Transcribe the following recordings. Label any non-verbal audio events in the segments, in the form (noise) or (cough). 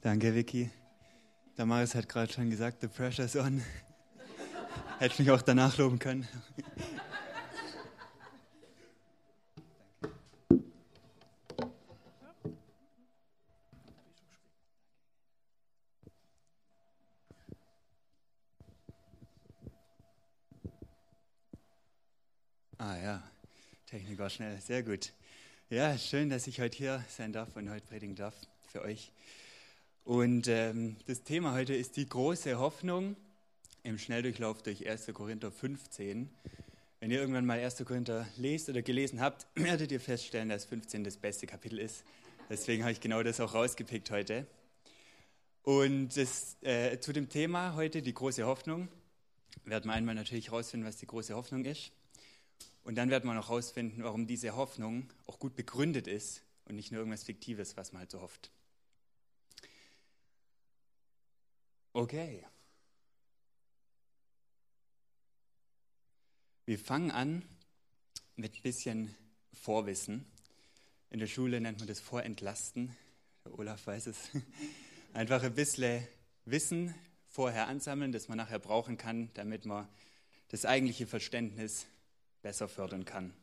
Danke, Vicky. Damaris hat gerade schon gesagt, the pressure's on. (laughs) Hätte mich auch danach loben können. (laughs) Ah ja, Technik war schnell, sehr gut. Ja, schön, dass ich heute hier sein darf und heute predigen darf für euch. Und ähm, das Thema heute ist die große Hoffnung im Schnelldurchlauf durch 1. Korinther 15. Wenn ihr irgendwann mal 1. Korinther lest oder gelesen habt, (clears throat) werdet ihr feststellen, dass 15 das beste Kapitel ist. Deswegen habe ich genau das auch rausgepickt heute. Und das, äh, zu dem Thema heute, die große Hoffnung, werden wir einmal natürlich herausfinden, was die große Hoffnung ist. Und dann werden wir noch herausfinden, warum diese Hoffnung auch gut begründet ist und nicht nur irgendwas Fiktives, was man halt so hofft. Okay. Wir fangen an mit ein bisschen Vorwissen. In der Schule nennt man das Vorentlasten. Der Olaf weiß es. (laughs) Einfach ein bisschen Wissen vorher ansammeln, das man nachher brauchen kann, damit man das eigentliche Verständnis besser fördern kann.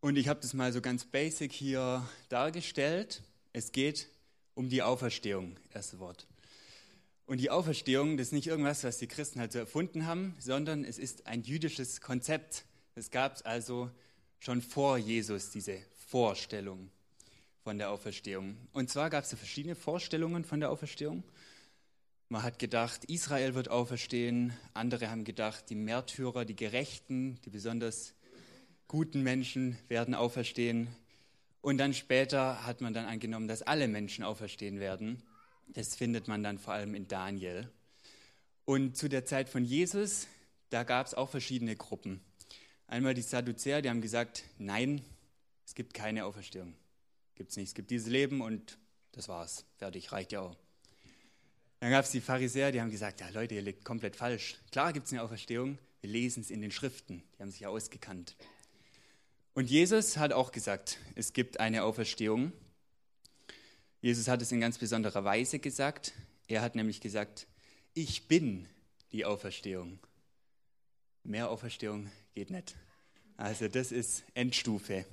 Und ich habe das mal so ganz basic hier dargestellt. Es geht um die Auferstehung, erste Wort. Und die Auferstehung, das ist nicht irgendwas, was die Christen halt so erfunden haben, sondern es ist ein jüdisches Konzept. Es gab also schon vor Jesus diese Vorstellung von der Auferstehung. Und zwar gab es verschiedene Vorstellungen von der Auferstehung. Man hat gedacht, Israel wird auferstehen. Andere haben gedacht, die Märtyrer, die Gerechten, die besonders guten Menschen werden auferstehen. Und dann später hat man dann angenommen, dass alle Menschen auferstehen werden. Das findet man dann vor allem in Daniel. Und zu der Zeit von Jesus, da gab es auch verschiedene Gruppen. Einmal die Sadduzäer, die haben gesagt, nein, es gibt keine Auferstehung. Gibt es nicht. Es gibt dieses Leben und das war's. Fertig, reicht ja auch. Dann gab es die Pharisäer, die haben gesagt, ja Leute, ihr liegt komplett falsch. Klar gibt es eine Auferstehung, wir lesen es in den Schriften, die haben sich ja ausgekannt. Und Jesus hat auch gesagt, es gibt eine Auferstehung. Jesus hat es in ganz besonderer Weise gesagt. Er hat nämlich gesagt, ich bin die Auferstehung. Mehr Auferstehung geht nicht. Also das ist Endstufe.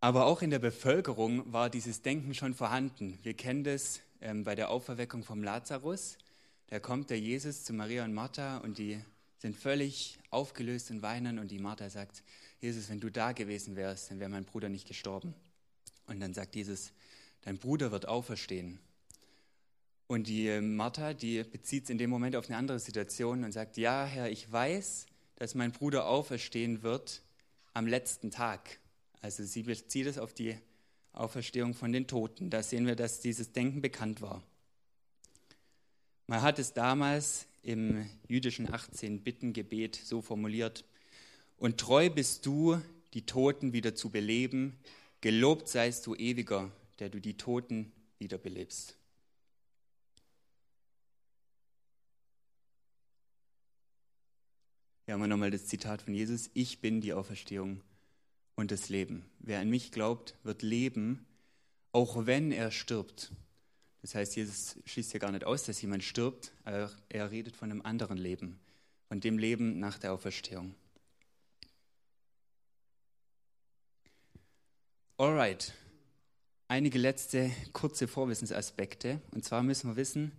Aber auch in der Bevölkerung war dieses Denken schon vorhanden. Wir kennen das ähm, bei der Auferweckung vom Lazarus. Da kommt der Jesus zu Maria und Martha und die sind völlig aufgelöst und weinen und die Martha sagt, Jesus, wenn du da gewesen wärst, dann wäre mein Bruder nicht gestorben. Und dann sagt Jesus, dein Bruder wird auferstehen. Und die Martha, die bezieht es in dem Moment auf eine andere Situation und sagt, ja, Herr, ich weiß, dass mein Bruder auferstehen wird am letzten Tag. Also sie bezieht es auf die Auferstehung von den Toten. Da sehen wir, dass dieses Denken bekannt war. Man hat es damals im jüdischen 18-Bitten-Gebet so formuliert, und treu bist du, die Toten wieder zu beleben, gelobt seist du ewiger, der du die Toten wiederbelebst. Hier haben wir nochmal das Zitat von Jesus, ich bin die Auferstehung und das Leben. Wer an mich glaubt, wird leben, auch wenn er stirbt. Das heißt, Jesus schließt ja gar nicht aus, dass jemand stirbt, aber er redet von einem anderen Leben, von dem Leben nach der Auferstehung. Alright, einige letzte kurze Vorwissensaspekte. Und zwar müssen wir wissen,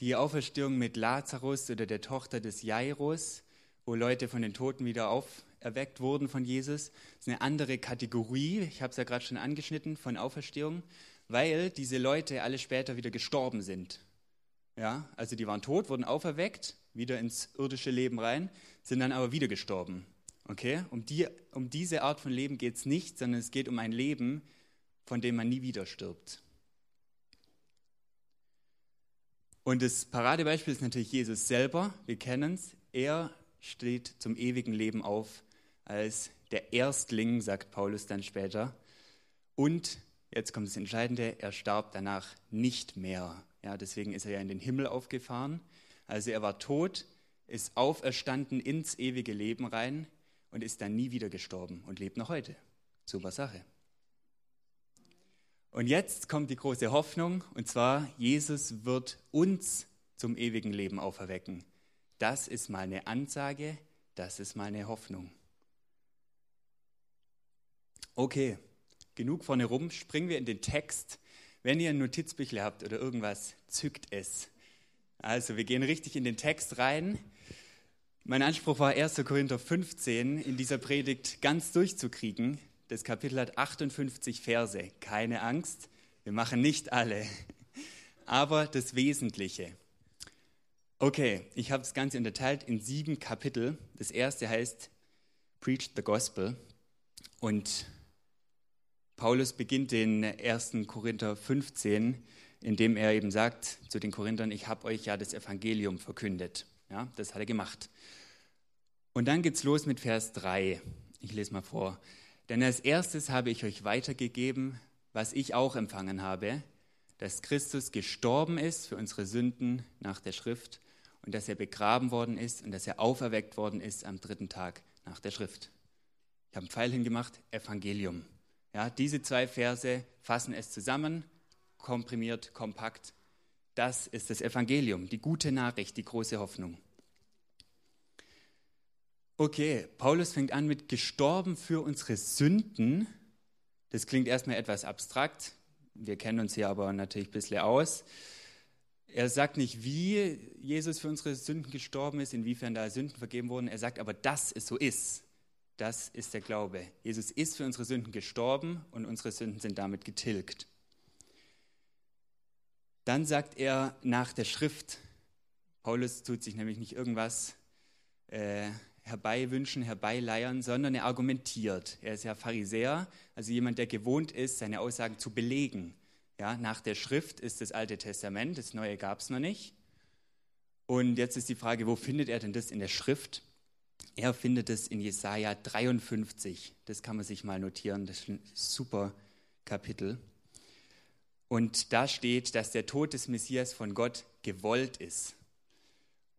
die Auferstehung mit Lazarus oder der Tochter des Jairus, wo Leute von den Toten wieder auf, erweckt wurden von Jesus. Ist eine andere Kategorie, ich habe es ja gerade schon angeschnitten, von Auferstehung, weil diese Leute alle später wieder gestorben sind. Ja, also die waren tot, wurden auferweckt, wieder ins irdische Leben rein, sind dann aber wieder gestorben. Okay? Um, die, um diese Art von Leben geht es nicht, sondern es geht um ein Leben, von dem man nie wieder stirbt. Und das Paradebeispiel ist natürlich Jesus selber. Wir kennen es. Er steht zum ewigen Leben auf als der Erstling, sagt Paulus dann später. Und jetzt kommt das Entscheidende, er starb danach nicht mehr. Ja, deswegen ist er ja in den Himmel aufgefahren. Also er war tot, ist auferstanden ins ewige Leben rein und ist dann nie wieder gestorben und lebt noch heute. Super Sache. Und jetzt kommt die große Hoffnung, und zwar, Jesus wird uns zum ewigen Leben auferwecken. Das ist mal eine Ansage, das ist mal eine Hoffnung. Okay, genug vorne rum, springen wir in den Text. Wenn ihr ein Notizbüchle habt oder irgendwas, zückt es. Also, wir gehen richtig in den Text rein. Mein Anspruch war 1. Korinther 15 in dieser Predigt ganz durchzukriegen. Das Kapitel hat 58 Verse. Keine Angst, wir machen nicht alle, aber das Wesentliche. Okay, ich habe das Ganze unterteilt in sieben Kapitel. Das erste heißt Preach the Gospel. Und Paulus beginnt den 1. Korinther 15, indem er eben sagt zu den Korinthern, ich habe euch ja das Evangelium verkündet. Ja, das hat er gemacht. Und dann geht's los mit Vers 3. Ich lese mal vor. Denn als erstes habe ich euch weitergegeben, was ich auch empfangen habe, dass Christus gestorben ist für unsere Sünden nach der Schrift und dass er begraben worden ist und dass er auferweckt worden ist am dritten Tag nach der Schrift. Ich habe einen Pfeil hingemacht, Evangelium. Ja, diese zwei Verse fassen es zusammen, komprimiert, kompakt. Das ist das Evangelium, die gute Nachricht, die große Hoffnung. Okay, Paulus fängt an mit gestorben für unsere Sünden. Das klingt erstmal etwas abstrakt. Wir kennen uns hier aber natürlich ein bisschen aus. Er sagt nicht, wie Jesus für unsere Sünden gestorben ist, inwiefern da Sünden vergeben wurden. Er sagt aber, dass es so ist. Das ist der Glaube. Jesus ist für unsere Sünden gestorben und unsere Sünden sind damit getilgt. Dann sagt er nach der Schrift, Paulus tut sich nämlich nicht irgendwas äh, herbeiwünschen, herbeileiern, sondern er argumentiert. Er ist ja Pharisäer, also jemand, der gewohnt ist, seine Aussagen zu belegen. Ja, nach der Schrift ist das Alte Testament, das Neue gab es noch nicht. Und jetzt ist die Frage, wo findet er denn das in der Schrift? Er findet es in Jesaja 53. Das kann man sich mal notieren. Das ist ein super Kapitel. Und da steht, dass der Tod des Messias von Gott gewollt ist.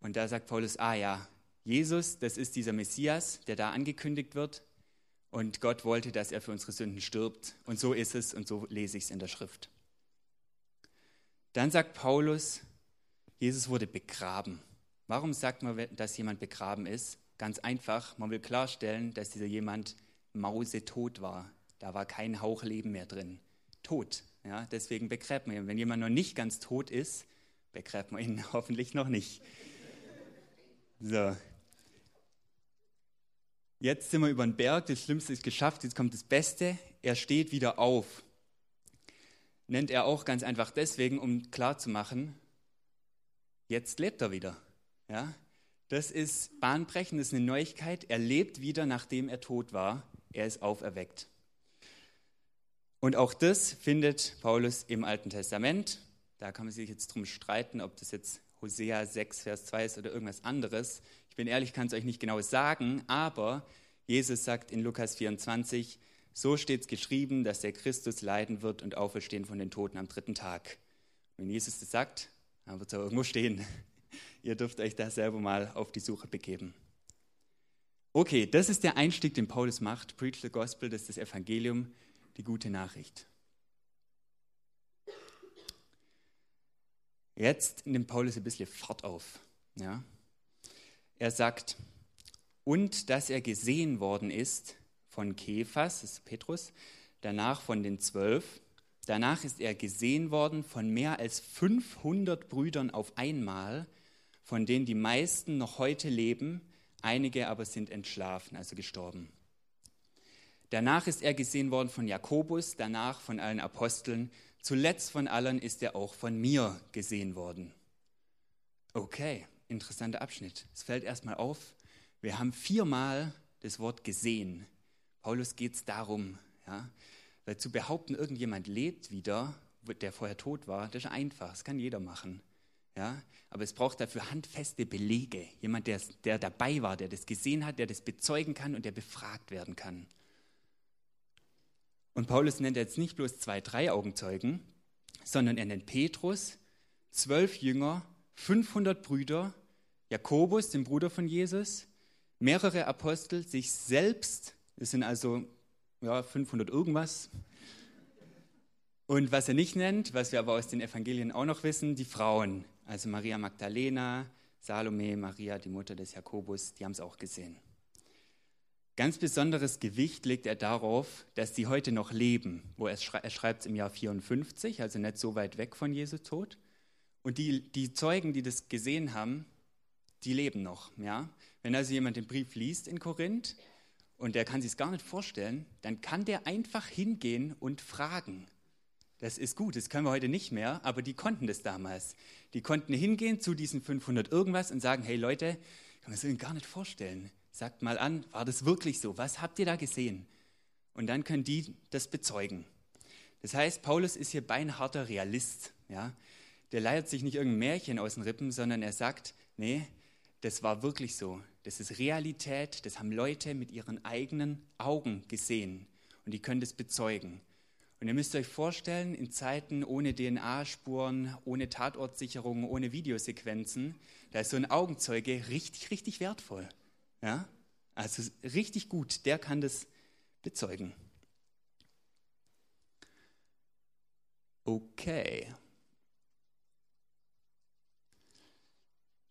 Und da sagt Paulus, ah ja, Jesus, das ist dieser Messias, der da angekündigt wird. Und Gott wollte, dass er für unsere Sünden stirbt. Und so ist es und so lese ich es in der Schrift. Dann sagt Paulus, Jesus wurde begraben. Warum sagt man, dass jemand begraben ist? Ganz einfach, man will klarstellen, dass dieser jemand mausetot war. Da war kein Hauch Leben mehr drin. Tot. Ja, deswegen begräbt man ihn. Wenn jemand noch nicht ganz tot ist, begräbt man ihn (laughs) hoffentlich noch nicht. So, Jetzt sind wir über den Berg, das Schlimmste ist geschafft, jetzt kommt das Beste. Er steht wieder auf. Nennt er auch ganz einfach deswegen, um klarzumachen, jetzt lebt er wieder. Ja? Das ist bahnbrechend, das ist eine Neuigkeit. Er lebt wieder, nachdem er tot war. Er ist auferweckt. Und auch das findet Paulus im Alten Testament. Da kann man sich jetzt drum streiten, ob das jetzt Hosea 6, Vers 2 ist oder irgendwas anderes bin ehrlich, kann es euch nicht genau sagen, aber Jesus sagt in Lukas 24, so steht es geschrieben, dass der Christus leiden wird und auferstehen von den Toten am dritten Tag. Wenn Jesus das sagt, dann wird es irgendwo stehen. (laughs) Ihr dürft euch da selber mal auf die Suche begeben. Okay, das ist der Einstieg, den Paulus macht. Preach the Gospel, das ist das Evangelium, die gute Nachricht. Jetzt nimmt Paulus ein bisschen Fahrt auf. Ja? Er sagt, und dass er gesehen worden ist von Kephas, das ist Petrus, danach von den zwölf. Danach ist er gesehen worden von mehr als 500 Brüdern auf einmal, von denen die meisten noch heute leben, einige aber sind entschlafen, also gestorben. Danach ist er gesehen worden von Jakobus, danach von allen Aposteln, zuletzt von allen ist er auch von mir gesehen worden. Okay, interessanter Abschnitt. Es fällt erstmal auf, wir haben viermal das Wort gesehen. Paulus geht es darum, ja, weil zu behaupten, irgendjemand lebt wieder, der vorher tot war, das ist einfach, das kann jeder machen. Ja, aber es braucht dafür handfeste Belege. Jemand, der, der dabei war, der das gesehen hat, der das bezeugen kann und der befragt werden kann. Und Paulus nennt jetzt nicht bloß zwei, drei Augenzeugen, sondern er nennt Petrus, zwölf Jünger 500 Brüder, Jakobus, den Bruder von Jesus, mehrere Apostel, sich selbst, es sind also ja, 500 irgendwas, Und was er nicht nennt, was wir aber aus den Evangelien auch noch wissen, die Frauen. Also Maria Magdalena, Salome, Maria, die Mutter des Jakobus, die haben es auch gesehen. Ganz besonderes Gewicht legt er darauf, dass sie heute noch leben. Wo er, schrei er schreibt im Jahr 54, also nicht so weit weg von Jesu Tod. Und die, die Zeugen, die das gesehen haben, die leben noch. Ja? Wenn also jemand den Brief liest in Korinth und der kann sich es gar nicht vorstellen, dann kann der einfach hingehen und fragen. Das ist gut, das können wir heute nicht mehr, aber die konnten das damals. Die konnten hingehen zu diesen 500 irgendwas und sagen, hey Leute, kann man sich gar nicht vorstellen. Sagt mal an, war das wirklich so? Was habt ihr da gesehen? Und dann können die das bezeugen. Das heißt, Paulus ist hier beinharter Realist. Ja? Der leiert sich nicht irgendein Märchen aus den Rippen, sondern er sagt, nee, das war wirklich so. Das ist Realität, das haben Leute mit ihren eigenen Augen gesehen und die können das bezeugen. Und ihr müsst euch vorstellen, in Zeiten ohne DNA-Spuren, ohne Tatortsicherung, ohne Videosequenzen, da ist so ein Augenzeuge richtig, richtig wertvoll. Ja? Also richtig gut, der kann das bezeugen. Okay.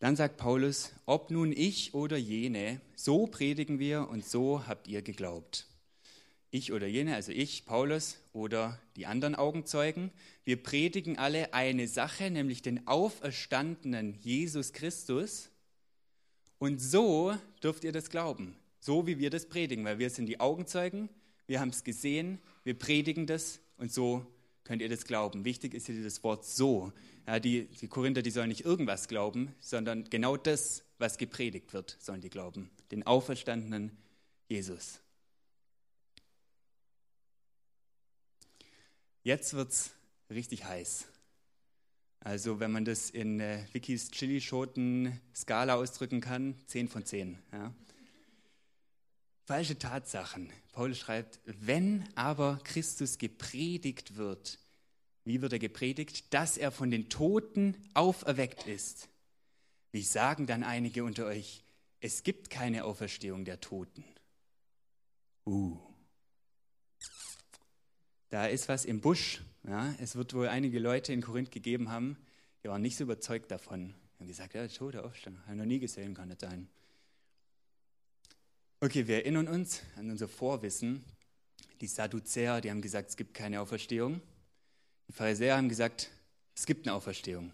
Dann sagt Paulus, ob nun ich oder jene, so predigen wir und so habt ihr geglaubt. Ich oder jene, also ich, Paulus oder die anderen Augenzeugen, wir predigen alle eine Sache, nämlich den auferstandenen Jesus Christus. Und so dürft ihr das glauben, so wie wir das predigen, weil wir sind die Augenzeugen, wir haben es gesehen, wir predigen das und so könnt ihr das glauben. Wichtig ist hier das Wort so. Ja, die, die Korinther, die sollen nicht irgendwas glauben, sondern genau das, was gepredigt wird, sollen die glauben. Den auferstandenen Jesus. Jetzt wird es richtig heiß. Also wenn man das in äh, Wikis Chilischoten-Skala ausdrücken kann, 10 von 10. Ja. Falsche Tatsachen. Paulus schreibt, wenn aber Christus gepredigt wird, wie wird er gepredigt? Dass er von den Toten auferweckt ist. Wie sagen dann einige unter euch, es gibt keine Auferstehung der Toten. Uh. Da ist was im Busch. Ja, es wird wohl einige Leute in Korinth gegeben haben, die waren nicht so überzeugt davon. Die haben gesagt, ja, Tote Aufstehung, habe ich noch nie gesehen, kann nicht sein. Okay, wir erinnern uns an unser Vorwissen. Die Sadduzäer, die haben gesagt, es gibt keine Auferstehung. Die Pharisäer haben gesagt, es gibt eine Auferstehung.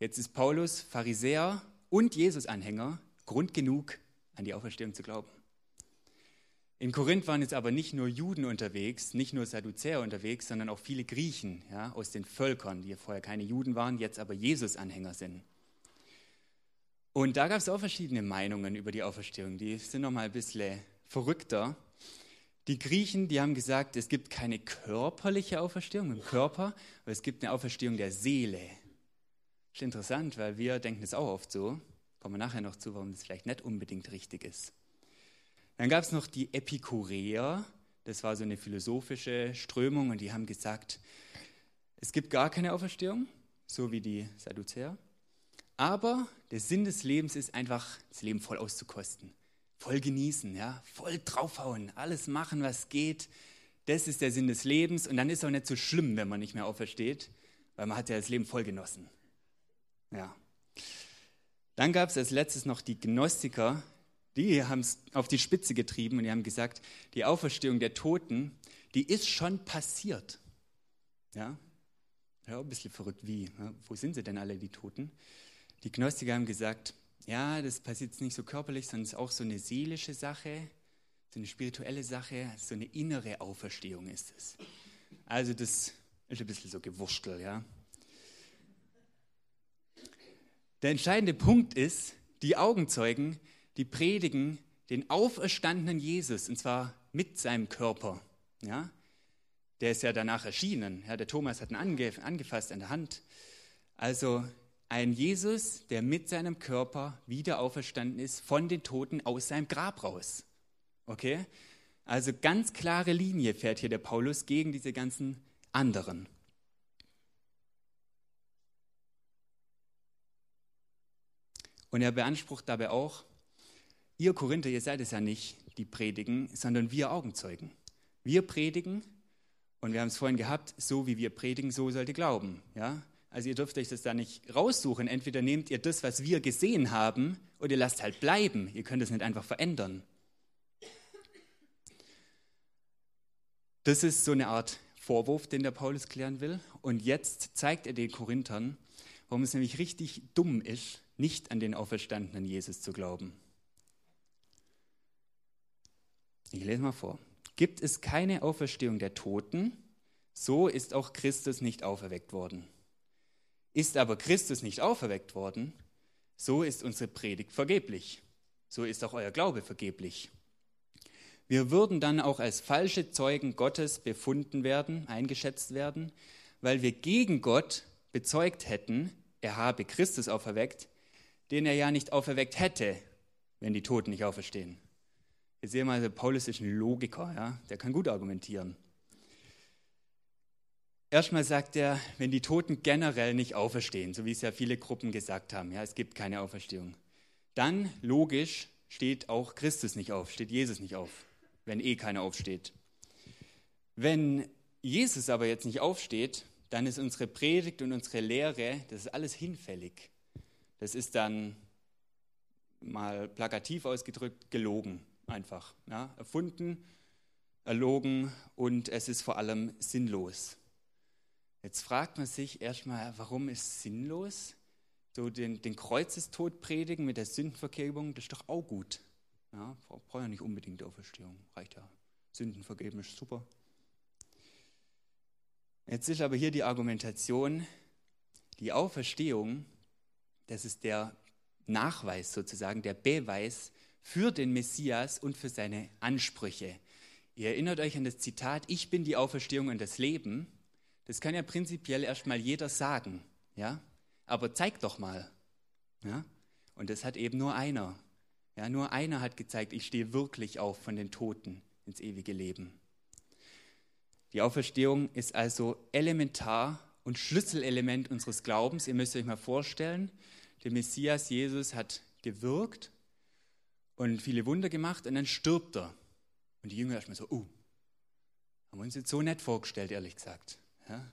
Jetzt ist Paulus Pharisäer und Jesus-Anhänger Grund genug, an die Auferstehung zu glauben. In Korinth waren jetzt aber nicht nur Juden unterwegs, nicht nur Sadduzäer unterwegs, sondern auch viele Griechen ja, aus den Völkern, die vorher keine Juden waren, jetzt aber Jesus-Anhänger sind. Und da gab es auch verschiedene Meinungen über die Auferstehung. Die sind noch mal ein bisschen verrückter. Die Griechen, die haben gesagt, es gibt keine körperliche Auferstehung im Körper, aber es gibt eine Auferstehung der Seele. Das ist interessant, weil wir denken es auch oft so. Kommen wir nachher noch zu, warum das vielleicht nicht unbedingt richtig ist. Dann gab es noch die Epikureer. Das war so eine philosophische Strömung und die haben gesagt, es gibt gar keine Auferstehung, so wie die Sadduzäer. Aber der Sinn des Lebens ist einfach, das Leben voll auszukosten, voll genießen, ja, voll draufhauen, alles machen, was geht. Das ist der Sinn des Lebens und dann ist es auch nicht so schlimm, wenn man nicht mehr aufersteht, weil man hat ja das Leben voll genossen. Ja. Dann gab es als letztes noch die Gnostiker, die haben es auf die Spitze getrieben und die haben gesagt, die Auferstehung der Toten, die ist schon passiert. Ja, ja ein bisschen verrückt wie. Ja, wo sind sie denn alle, die Toten? Die Gnostiker haben gesagt, ja, das passiert nicht so körperlich, sondern es ist auch so eine seelische Sache, so eine spirituelle Sache, so eine innere Auferstehung ist es. Also das ist ein bisschen so gewurschtelt, ja. Der entscheidende Punkt ist, die Augenzeugen, die predigen den auferstandenen Jesus, und zwar mit seinem Körper. Ja? Der ist ja danach erschienen. Ja, der Thomas hat ihn angefasst an der Hand. Also ein Jesus, der mit seinem Körper wieder auferstanden ist, von den Toten aus seinem Grab raus. Okay? Also ganz klare Linie fährt hier der Paulus gegen diese ganzen anderen. Und er beansprucht dabei auch, ihr Korinther, ihr seid es ja nicht, die predigen, sondern wir Augenzeugen. Wir predigen Und wir haben es vorhin gehabt, so wie wir predigen, so sollt ihr glauben. Ja? Also ihr dürft euch das da nicht raussuchen. Entweder nehmt ihr das, was wir gesehen haben, oder ihr lasst halt bleiben. Ihr könnt es nicht einfach verändern. Das ist so eine Art Vorwurf, den der Paulus klären will. Und jetzt zeigt er den Korinthern, warum es nämlich richtig dumm ist, nicht an den auferstandenen Jesus zu glauben. Ich lese mal vor. Gibt es keine Auferstehung der Toten, so ist auch Christus nicht auferweckt worden. Ist aber Christus nicht auferweckt worden, so ist unsere Predigt vergeblich. So ist auch euer Glaube vergeblich. Wir würden dann auch als falsche Zeugen Gottes befunden werden, eingeschätzt werden, weil wir gegen Gott bezeugt hätten, er habe Christus auferweckt, den er ja nicht auferweckt hätte, wenn die Toten nicht auferstehen. Sehen wir mal, Paulus ist ein Logiker, ja? der kann gut argumentieren. Erstmal sagt er, wenn die Toten generell nicht auferstehen, so wie es ja viele Gruppen gesagt haben, ja, es gibt keine Auferstehung, dann logisch steht auch Christus nicht auf, steht Jesus nicht auf, wenn eh keiner aufsteht. Wenn Jesus aber jetzt nicht aufsteht, dann ist unsere Predigt und unsere Lehre, das ist alles hinfällig. Das ist dann mal plakativ ausgedrückt gelogen einfach. Ja? Erfunden, erlogen und es ist vor allem sinnlos. Jetzt fragt man sich erstmal, warum ist sinnlos? So den, den Kreuzestod predigen mit der Sündenvergebung, das ist doch auch gut. Ja, braucht ja nicht unbedingt Auferstehung, reicht ja. Sünden vergeben ist super. Jetzt ist aber hier die Argumentation, die Auferstehung, das ist der Nachweis sozusagen, der Beweis für den Messias und für seine Ansprüche. Ihr erinnert euch an das Zitat, ich bin die Auferstehung und das Leben. Das kann ja prinzipiell erstmal jeder sagen, ja? Aber zeig doch mal. Ja? Und das hat eben nur einer. Ja, nur einer hat gezeigt, ich stehe wirklich auf von den Toten ins ewige Leben. Die Auferstehung ist also elementar und Schlüsselelement unseres Glaubens. Ihr müsst euch mal vorstellen, der Messias Jesus hat gewirkt und viele Wunder gemacht und dann stirbt er. Und die Jünger erstmal so, oh, haben wir uns jetzt so nett vorgestellt, ehrlich gesagt. Ja?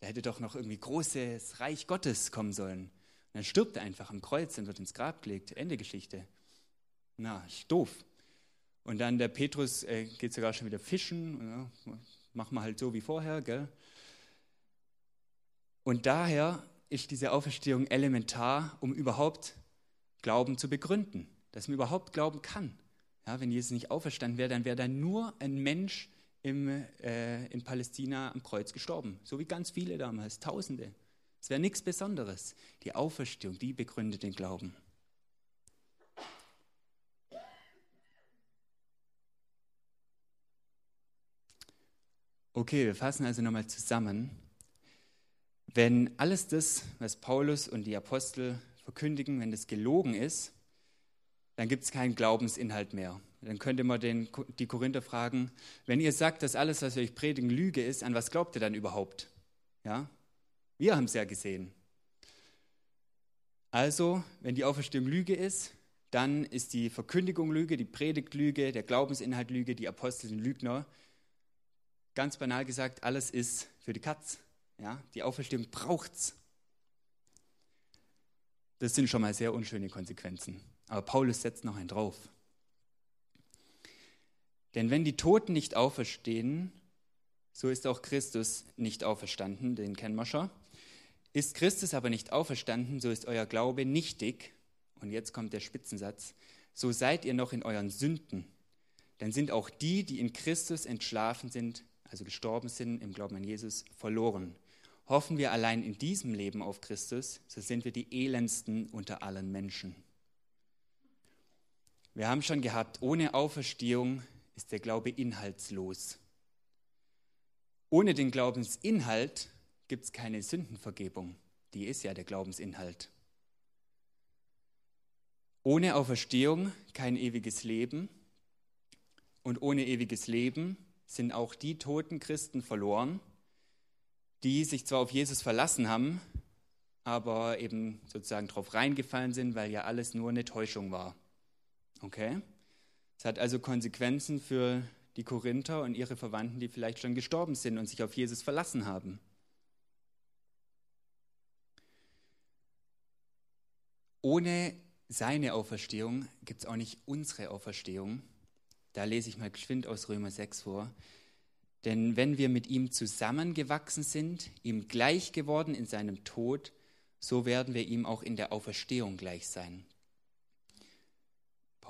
Da hätte doch noch irgendwie großes Reich Gottes kommen sollen. Und dann stirbt er einfach am Kreuz und wird ins Grab gelegt. Ende Geschichte. Na, ist doof. Und dann der Petrus äh, geht sogar schon wieder fischen. Ja, machen wir halt so wie vorher, gell? Und daher ist diese Auferstehung elementar, um überhaupt Glauben zu begründen dass man überhaupt glauben kann. Ja, wenn Jesus nicht auferstanden wäre, dann wäre da nur ein Mensch im, äh, in Palästina am Kreuz gestorben. So wie ganz viele damals, Tausende. Es wäre nichts Besonderes. Die Auferstehung, die begründet den Glauben. Okay, wir fassen also nochmal zusammen. Wenn alles das, was Paulus und die Apostel verkündigen, wenn das gelogen ist, dann gibt es keinen Glaubensinhalt mehr. Dann könnte man den, die Korinther fragen, wenn ihr sagt, dass alles, was wir euch predigen, Lüge ist, an was glaubt ihr dann überhaupt? Ja? Wir haben es ja gesehen. Also, wenn die Auferstehung Lüge ist, dann ist die Verkündigung Lüge, die Predigt Lüge, der Glaubensinhalt Lüge, die Apostel sind Lügner. Ganz banal gesagt, alles ist für die Katz. Ja? Die Auferstehung braucht's. Das sind schon mal sehr unschöne Konsequenzen. Aber Paulus setzt noch einen drauf. Denn wenn die Toten nicht auferstehen, so ist auch Christus nicht auferstanden, den kennen wir schon. Ist Christus aber nicht auferstanden, so ist euer Glaube nichtig. Und jetzt kommt der Spitzensatz. So seid ihr noch in euren Sünden. Dann sind auch die, die in Christus entschlafen sind, also gestorben sind im Glauben an Jesus, verloren. Hoffen wir allein in diesem Leben auf Christus, so sind wir die elendsten unter allen Menschen. Wir haben schon gehabt, ohne Auferstehung ist der Glaube inhaltslos. Ohne den Glaubensinhalt gibt es keine Sündenvergebung. Die ist ja der Glaubensinhalt. Ohne Auferstehung kein ewiges Leben. Und ohne ewiges Leben sind auch die toten Christen verloren, die sich zwar auf Jesus verlassen haben, aber eben sozusagen darauf reingefallen sind, weil ja alles nur eine Täuschung war. Okay? Es hat also Konsequenzen für die Korinther und ihre Verwandten, die vielleicht schon gestorben sind und sich auf Jesus verlassen haben. Ohne seine Auferstehung gibt es auch nicht unsere Auferstehung. Da lese ich mal geschwind aus Römer 6 vor. Denn wenn wir mit ihm zusammengewachsen sind, ihm gleich geworden in seinem Tod, so werden wir ihm auch in der Auferstehung gleich sein.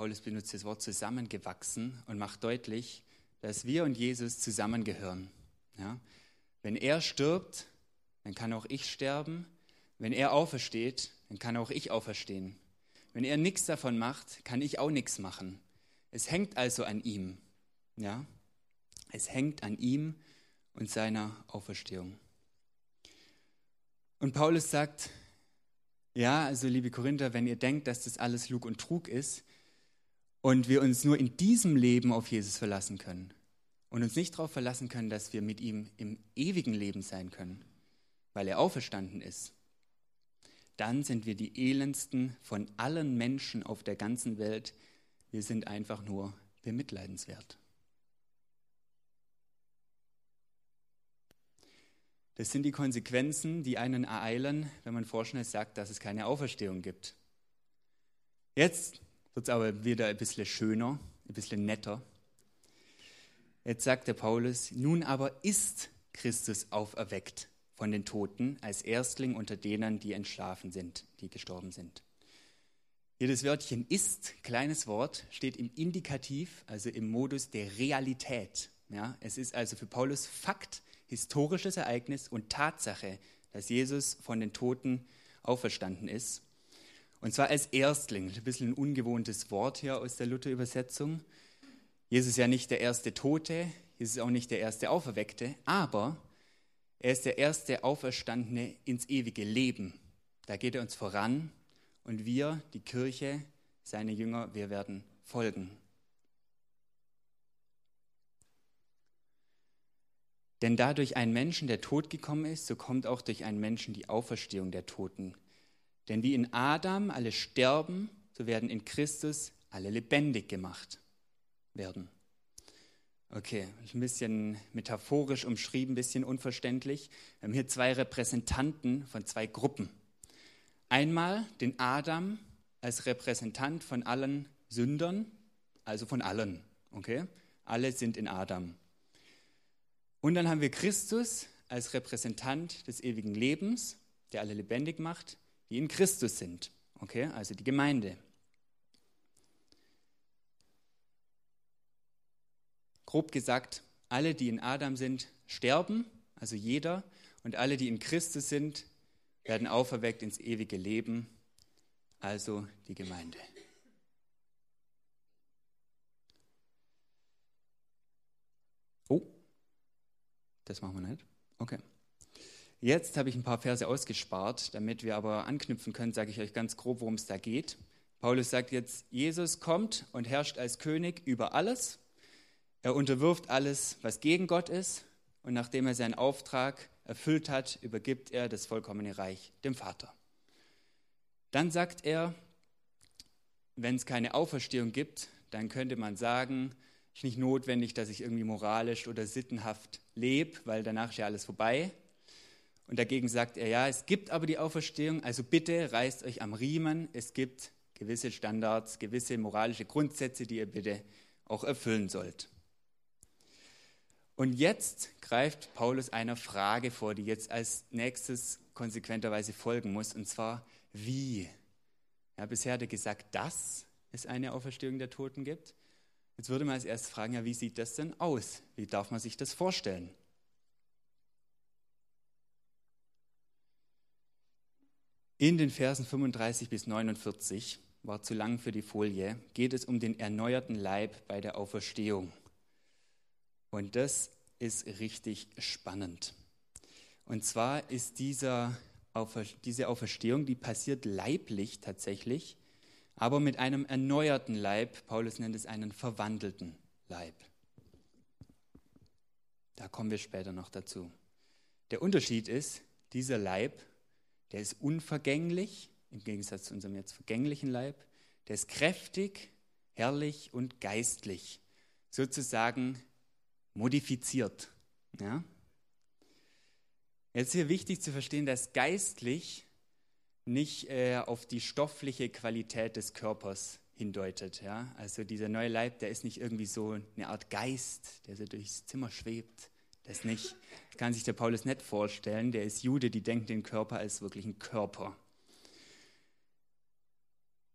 Paulus benutzt das Wort zusammengewachsen und macht deutlich, dass wir und Jesus zusammengehören. Ja? Wenn er stirbt, dann kann auch ich sterben. Wenn er aufersteht, dann kann auch ich auferstehen. Wenn er nichts davon macht, kann ich auch nichts machen. Es hängt also an ihm. Ja? Es hängt an ihm und seiner Auferstehung. Und Paulus sagt, ja, also liebe Korinther, wenn ihr denkt, dass das alles Lug und Trug ist und wir uns nur in diesem Leben auf Jesus verlassen können und uns nicht darauf verlassen können, dass wir mit ihm im ewigen Leben sein können, weil er auferstanden ist, dann sind wir die elendsten von allen Menschen auf der ganzen Welt. Wir sind einfach nur bemitleidenswert. Das sind die Konsequenzen, die einen ereilen, wenn man vorschnell sagt, dass es keine Auferstehung gibt. Jetzt wird es aber wieder ein bisschen schöner, ein bisschen netter. Jetzt sagt der Paulus, nun aber ist Christus auferweckt von den Toten als Erstling unter denen, die entschlafen sind, die gestorben sind. Das Wörtchen ist, kleines Wort, steht im Indikativ, also im Modus der Realität. Ja, es ist also für Paulus Fakt, historisches Ereignis und Tatsache, dass Jesus von den Toten auferstanden ist. Und zwar als Erstling. Ein bisschen ein ungewohntes Wort hier aus der Luther-Übersetzung. Jesus ist ja nicht der erste Tote, Jesus ist auch nicht der erste Auferweckte, aber er ist der erste Auferstandene ins ewige Leben. Da geht er uns voran und wir, die Kirche, seine Jünger, wir werden folgen. Denn da durch einen Menschen der Tod gekommen ist, so kommt auch durch einen Menschen die Auferstehung der Toten. Denn wie in Adam alle sterben, so werden in Christus alle lebendig gemacht werden. Okay, ein bisschen metaphorisch umschrieben, ein bisschen unverständlich. Wir haben hier zwei Repräsentanten von zwei Gruppen. Einmal den Adam als Repräsentant von allen Sündern, also von allen. Okay? Alle sind in Adam. Und dann haben wir Christus als Repräsentant des ewigen Lebens, der alle lebendig macht, die in Christus sind. Okay, also die Gemeinde. Grob gesagt, alle, die in Adam sind, sterben, also jeder, und alle, die in Christus sind, werden auferweckt ins ewige Leben, also die Gemeinde. Oh, das machen wir nicht. Okay. Jetzt habe ich ein paar Verse ausgespart, damit wir aber anknüpfen können, sage ich euch ganz grob, worum es da geht. Paulus sagt jetzt, Jesus kommt und herrscht als König über alles. Er unterwirft alles, was gegen Gott ist. Und nachdem er seinen Auftrag erfüllt hat, übergibt er das vollkommene Reich dem Vater. Dann sagt er, wenn es keine Auferstehung gibt, dann könnte man sagen, es ist nicht notwendig, dass ich irgendwie moralisch oder sittenhaft lebe, weil danach ist ja alles vorbei. Und dagegen sagt er, ja, es gibt aber die Auferstehung, also bitte reißt euch am Riemen. Es gibt gewisse Standards, gewisse moralische Grundsätze, die ihr bitte auch erfüllen sollt. Und jetzt greift Paulus einer Frage vor, die jetzt als nächstes konsequenterweise folgen muss, und zwar wie. Ja, bisher hat er gesagt, dass es eine Auferstehung der Toten gibt. Jetzt würde man als erstes fragen, ja, wie sieht das denn aus? Wie darf man sich das vorstellen? In den Versen 35 bis 49, war zu lang für die Folie, geht es um den erneuerten Leib bei der Auferstehung. Und das ist richtig spannend. Und zwar ist dieser, diese Auferstehung, die passiert leiblich tatsächlich, aber mit einem erneuerten Leib. Paulus nennt es einen verwandelten Leib. Da kommen wir später noch dazu. Der Unterschied ist, dieser Leib, der ist unvergänglich, im Gegensatz zu unserem jetzt vergänglichen Leib, der ist kräftig, herrlich und geistlich. Sozusagen modifiziert. Ja? Jetzt ist hier wichtig zu verstehen, dass geistlich nicht äh, auf die stoffliche Qualität des Körpers hindeutet. Ja? Also dieser neue Leib, der ist nicht irgendwie so eine Art Geist, der so durchs Zimmer schwebt. Das nicht. Das kann sich der Paulus nicht vorstellen. Der ist Jude, die denkt den Körper als wirklich einen Körper.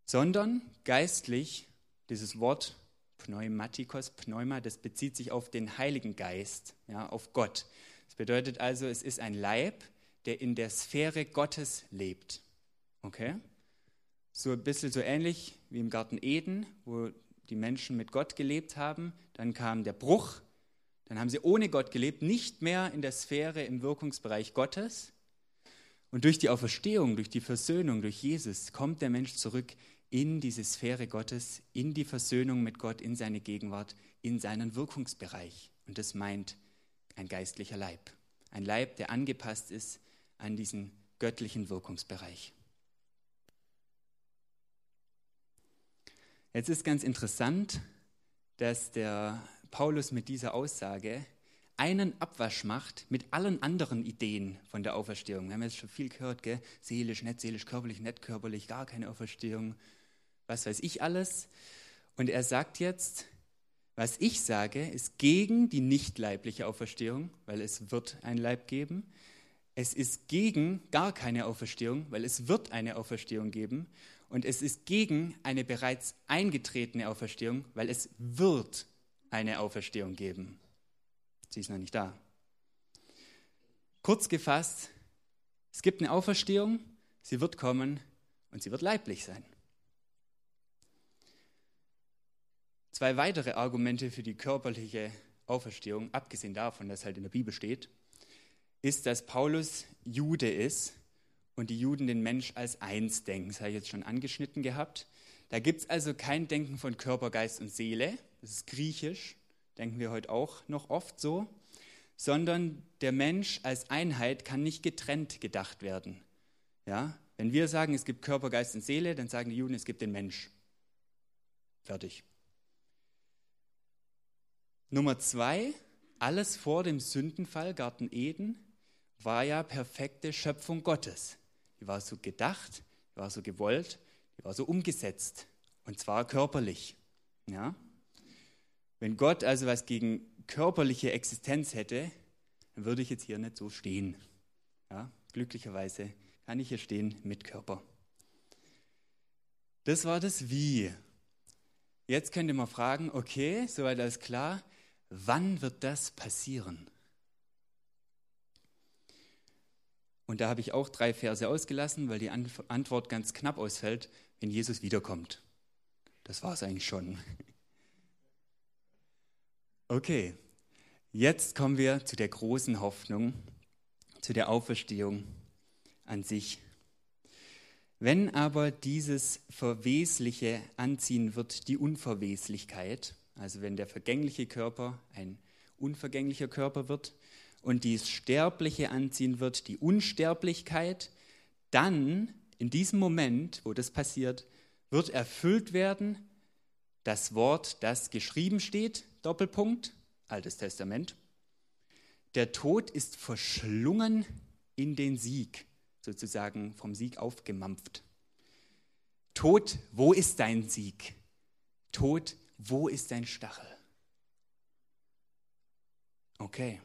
Sondern geistlich, dieses Wort Pneumatikos, Pneuma, das bezieht sich auf den Heiligen Geist, ja, auf Gott. Das bedeutet also, es ist ein Leib, der in der Sphäre Gottes lebt. Okay? So ein bisschen so ähnlich wie im Garten Eden, wo die Menschen mit Gott gelebt haben. Dann kam der Bruch, dann haben sie ohne Gott gelebt, nicht mehr in der Sphäre im Wirkungsbereich Gottes. Und durch die Auferstehung, durch die Versöhnung, durch Jesus kommt der Mensch zurück in diese Sphäre Gottes, in die Versöhnung mit Gott, in seine Gegenwart, in seinen Wirkungsbereich. Und das meint ein geistlicher Leib. Ein Leib, der angepasst ist an diesen göttlichen Wirkungsbereich. Jetzt ist ganz interessant, dass der Paulus mit dieser Aussage einen Abwasch macht mit allen anderen Ideen von der Auferstehung. Wir haben jetzt schon viel gehört, gell? seelisch, nicht seelisch, körperlich, nicht körperlich, gar keine Auferstehung, was weiß ich alles. Und er sagt jetzt, was ich sage, ist gegen die nicht leibliche Auferstehung, weil es wird ein Leib geben. Es ist gegen gar keine Auferstehung, weil es wird eine Auferstehung geben. Und es ist gegen eine bereits eingetretene Auferstehung, weil es wird eine Auferstehung geben. Sie ist noch nicht da. Kurz gefasst, es gibt eine Auferstehung, sie wird kommen und sie wird leiblich sein. Zwei weitere Argumente für die körperliche Auferstehung, abgesehen davon, dass halt in der Bibel steht, ist, dass Paulus Jude ist und die Juden den Mensch als eins denken. Das habe ich jetzt schon angeschnitten gehabt. Da gibt es also kein Denken von Körper, Geist und Seele. Das ist griechisch, denken wir heute auch noch oft so. Sondern der Mensch als Einheit kann nicht getrennt gedacht werden. Ja? Wenn wir sagen, es gibt Körper, Geist und Seele, dann sagen die Juden, es gibt den Mensch. Fertig. Nummer zwei, alles vor dem Sündenfall, Garten Eden, war ja perfekte Schöpfung Gottes. Die war so gedacht, die war so gewollt, die war so umgesetzt. Und zwar körperlich. Ja? Wenn Gott also was gegen körperliche Existenz hätte, dann würde ich jetzt hier nicht so stehen. Ja? Glücklicherweise kann ich hier stehen mit Körper. Das war das Wie. Jetzt könnte man fragen, okay, soweit alles klar, wann wird das passieren? Und da habe ich auch drei Verse ausgelassen, weil die Antwort ganz knapp ausfällt, wenn Jesus wiederkommt. Das war es eigentlich schon. Okay, jetzt kommen wir zu der großen Hoffnung, zu der Auferstehung an sich. Wenn aber dieses Verwesliche anziehen wird, die Unverweslichkeit, also wenn der vergängliche Körper ein unvergänglicher Körper wird, und dies Sterbliche anziehen wird, die Unsterblichkeit, dann in diesem Moment, wo das passiert, wird erfüllt werden das Wort, das geschrieben steht, Doppelpunkt, Altes Testament. Der Tod ist verschlungen in den Sieg, sozusagen vom Sieg aufgemampft. Tod, wo ist dein Sieg? Tod, wo ist dein Stachel? Okay.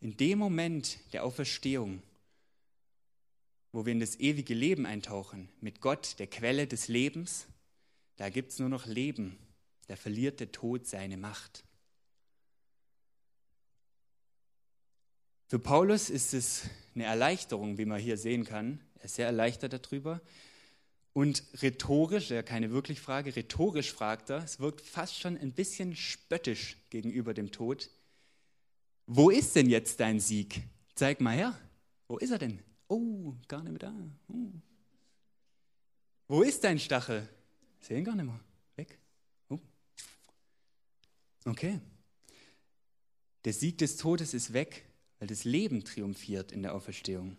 In dem Moment der Auferstehung, wo wir in das ewige Leben eintauchen, mit Gott, der Quelle des Lebens, da gibt es nur noch Leben. Da verliert der Tod seine Macht. Für Paulus ist es eine Erleichterung, wie man hier sehen kann. Er ist sehr erleichtert darüber. Und rhetorisch, ja keine wirklich Frage, rhetorisch fragt er, es wirkt fast schon ein bisschen spöttisch gegenüber dem Tod. Wo ist denn jetzt dein Sieg? Zeig mal her. Wo ist er denn? Oh, gar nicht mehr da. Oh. Wo ist dein Stachel? Sehen gar nicht mehr. Weg. Oh. Okay. Der Sieg des Todes ist weg, weil das Leben triumphiert in der Auferstehung.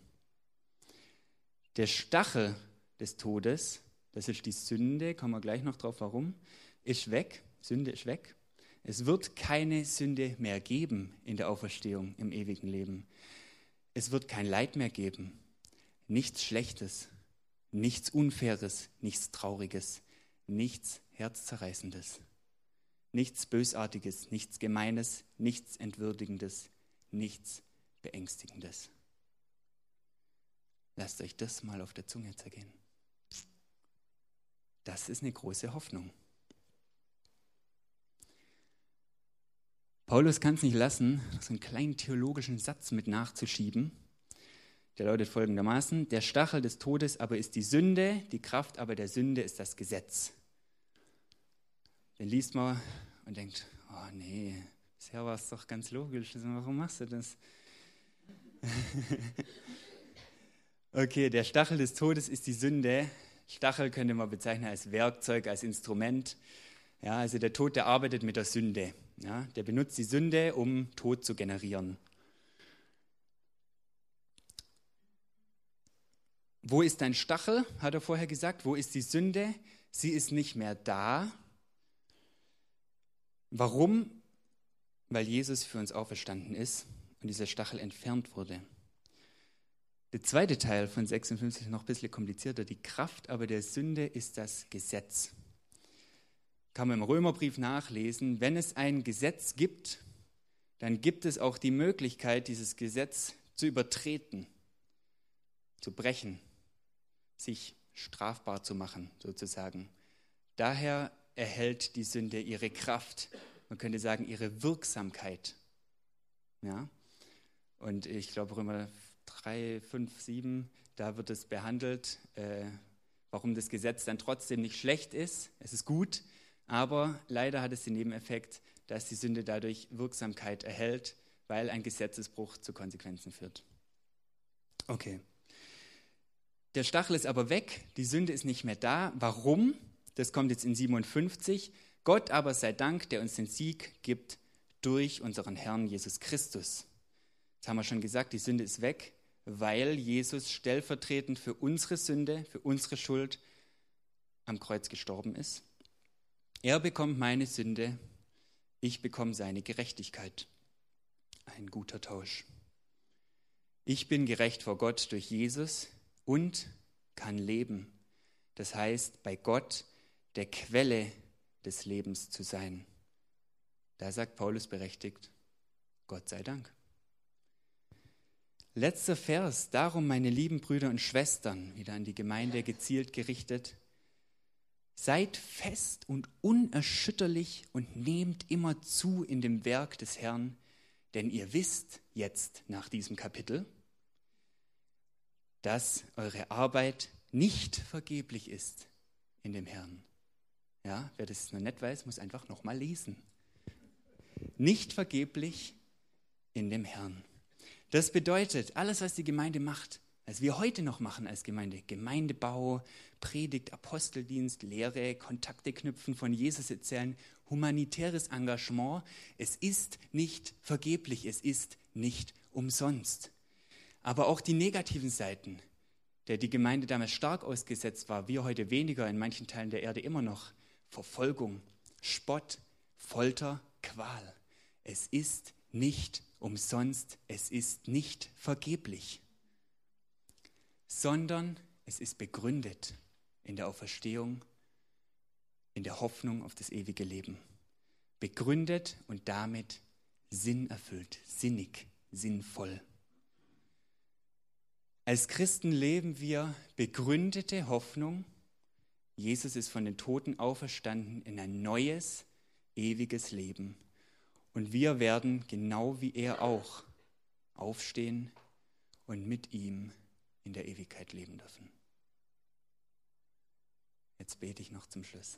Der Stachel des Todes, das ist die Sünde, kommen wir gleich noch drauf, warum, ist weg. Sünde ist weg. Es wird keine Sünde mehr geben in der Auferstehung im ewigen Leben. Es wird kein Leid mehr geben. Nichts Schlechtes, nichts Unfaires, nichts Trauriges, nichts Herzzerreißendes, nichts Bösartiges, nichts Gemeines, nichts Entwürdigendes, nichts Beängstigendes. Lasst euch das mal auf der Zunge zergehen. Das ist eine große Hoffnung. Paulus kann es nicht lassen, so einen kleinen theologischen Satz mit nachzuschieben. Der lautet folgendermaßen, der Stachel des Todes aber ist die Sünde, die Kraft aber der Sünde ist das Gesetz. Den liest man und denkt, oh nee, bisher war es doch ganz logisch, warum machst du das? (laughs) okay, der Stachel des Todes ist die Sünde. Stachel könnte man bezeichnen als Werkzeug, als Instrument. Ja, also der Tod, der arbeitet mit der Sünde. Ja, der benutzt die Sünde, um Tod zu generieren. Wo ist dein Stachel? hat er vorher gesagt. Wo ist die Sünde? Sie ist nicht mehr da. Warum? Weil Jesus für uns auferstanden ist und dieser Stachel entfernt wurde. Der zweite Teil von 56 ist noch ein bisschen komplizierter. Die Kraft aber der Sünde ist das Gesetz. Kann man im Römerbrief nachlesen. Wenn es ein Gesetz gibt, dann gibt es auch die Möglichkeit, dieses Gesetz zu übertreten, zu brechen, sich strafbar zu machen, sozusagen. Daher erhält die Sünde ihre Kraft, man könnte sagen ihre Wirksamkeit. Ja? Und ich glaube, Römer 3, 5, 7, da wird es behandelt, äh, warum das Gesetz dann trotzdem nicht schlecht ist. Es ist gut, aber leider hat es den Nebeneffekt, dass die Sünde dadurch Wirksamkeit erhält, weil ein Gesetzesbruch zu Konsequenzen führt. Okay. Der Stachel ist aber weg, die Sünde ist nicht mehr da. Warum? Das kommt jetzt in 57. Gott aber sei Dank, der uns den Sieg gibt durch unseren Herrn Jesus Christus. Das haben wir schon gesagt, die Sünde ist weg, weil Jesus stellvertretend für unsere Sünde, für unsere Schuld am Kreuz gestorben ist. Er bekommt meine Sünde, ich bekomme seine Gerechtigkeit. Ein guter Tausch. Ich bin gerecht vor Gott durch Jesus, und kann leben. Das heißt, bei Gott der Quelle des Lebens zu sein. Da sagt Paulus berechtigt, Gott sei Dank. Letzter Vers, darum meine lieben Brüder und Schwestern, wieder an die Gemeinde gezielt gerichtet, seid fest und unerschütterlich und nehmt immer zu in dem Werk des Herrn, denn ihr wisst jetzt nach diesem Kapitel, dass eure Arbeit nicht vergeblich ist in dem Herrn. Ja, wer das noch nicht weiß, muss einfach nochmal lesen. Nicht vergeblich in dem Herrn. Das bedeutet, alles, was die Gemeinde macht, was wir heute noch machen als Gemeinde, Gemeindebau, Predigt, Aposteldienst, Lehre, Kontakte knüpfen, von Jesus erzählen, humanitäres Engagement, es ist nicht vergeblich, es ist nicht umsonst. Aber auch die negativen Seiten, der die Gemeinde damals stark ausgesetzt war, wir heute weniger, in manchen Teilen der Erde immer noch, Verfolgung, Spott, Folter, Qual. Es ist nicht umsonst, es ist nicht vergeblich, sondern es ist begründet in der Auferstehung, in der Hoffnung auf das ewige Leben. Begründet und damit sinnerfüllt, sinnig, sinnvoll. Als Christen leben wir begründete Hoffnung. Jesus ist von den Toten auferstanden in ein neues, ewiges Leben. Und wir werden, genau wie er auch, aufstehen und mit ihm in der Ewigkeit leben dürfen. Jetzt bete ich noch zum Schluss.